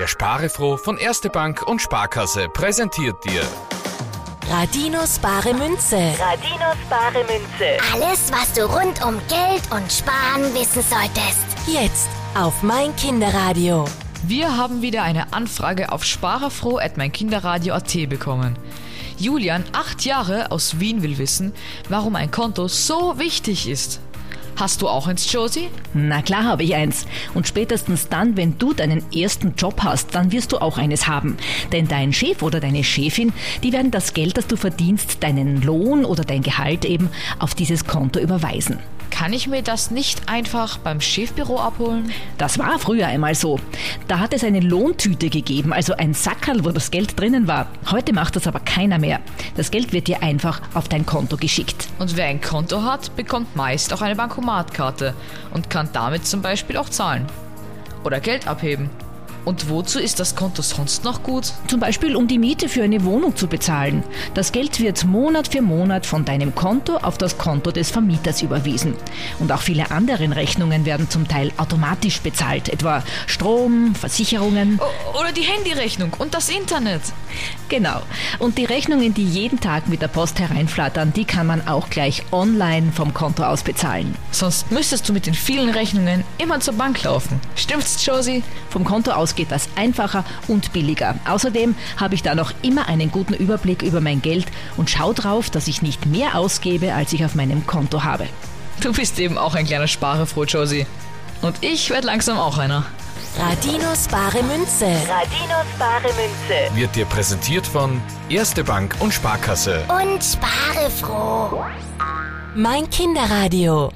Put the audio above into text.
Der Sparefroh von Erste Bank und Sparkasse präsentiert dir Radinos bare Münze. Radinos bare Münze. Alles, was du rund um Geld und Sparen wissen solltest. Jetzt auf mein Kinderradio. Wir haben wieder eine Anfrage auf sparerfroh.meinkinderradio.at bekommen. Julian, acht Jahre aus Wien, will wissen, warum ein Konto so wichtig ist. Hast du auch eins, Josie? Na klar habe ich eins. Und spätestens dann, wenn du deinen ersten Job hast, dann wirst du auch eines haben. Denn dein Chef oder deine Chefin, die werden das Geld, das du verdienst, deinen Lohn oder dein Gehalt eben, auf dieses Konto überweisen. Kann ich mir das nicht einfach beim Chefbüro abholen? Das war früher einmal so. Da hat es eine Lohntüte gegeben, also ein Sackerl, wo das Geld drinnen war. Heute macht das aber keiner mehr. Das Geld wird dir einfach auf dein Konto geschickt. Und wer ein Konto hat, bekommt meist auch eine Bankomatkarte und kann damit zum Beispiel auch zahlen. Oder Geld abheben. Und wozu ist das Konto sonst noch gut? Zum Beispiel, um die Miete für eine Wohnung zu bezahlen. Das Geld wird Monat für Monat von deinem Konto auf das Konto des Vermieters überwiesen. Und auch viele andere Rechnungen werden zum Teil automatisch bezahlt, etwa Strom, Versicherungen. O oder die Handyrechnung und das Internet. Genau. Und die Rechnungen, die jeden Tag mit der Post hereinflattern, die kann man auch gleich online vom Konto aus bezahlen. Sonst müsstest du mit den vielen Rechnungen immer zur Bank laufen. Stimmt's, Josie? Vom Konto aus geht das einfacher und billiger. Außerdem habe ich da noch immer einen guten Überblick über mein Geld und schaue drauf, dass ich nicht mehr ausgebe, als ich auf meinem Konto habe. Du bist eben auch ein kleiner Sparefroh, Josie. Und ich werde langsam auch einer. Radinos bare Münze. Radinos bare Münze. wird dir präsentiert von Erste Bank und Sparkasse. Und spare froh. Mein Kinderradio.